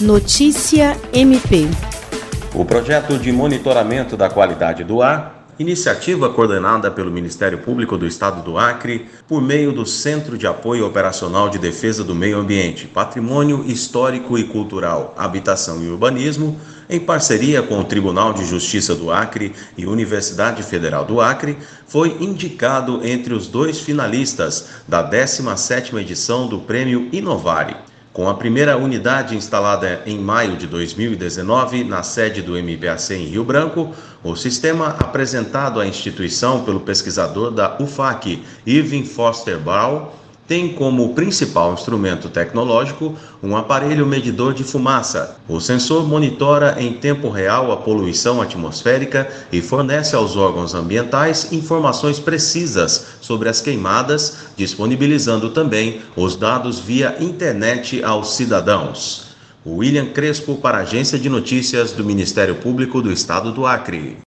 Notícia MP. O projeto de monitoramento da qualidade do ar, iniciativa coordenada pelo Ministério Público do Estado do Acre, por meio do Centro de Apoio Operacional de Defesa do Meio Ambiente, Patrimônio Histórico e Cultural, Habitação e Urbanismo, em parceria com o Tribunal de Justiça do Acre e Universidade Federal do Acre, foi indicado entre os dois finalistas da 17ª edição do Prêmio Inovare. Com a primeira unidade instalada em maio de 2019 na sede do MPAC em Rio Branco, o sistema apresentado à instituição pelo pesquisador da UFAC, Irving Foster Brown, tem como principal instrumento tecnológico um aparelho medidor de fumaça. O sensor monitora em tempo real a poluição atmosférica e fornece aos órgãos ambientais informações precisas sobre as queimadas, disponibilizando também os dados via internet aos cidadãos. William Crespo para a Agência de Notícias do Ministério Público do Estado do Acre.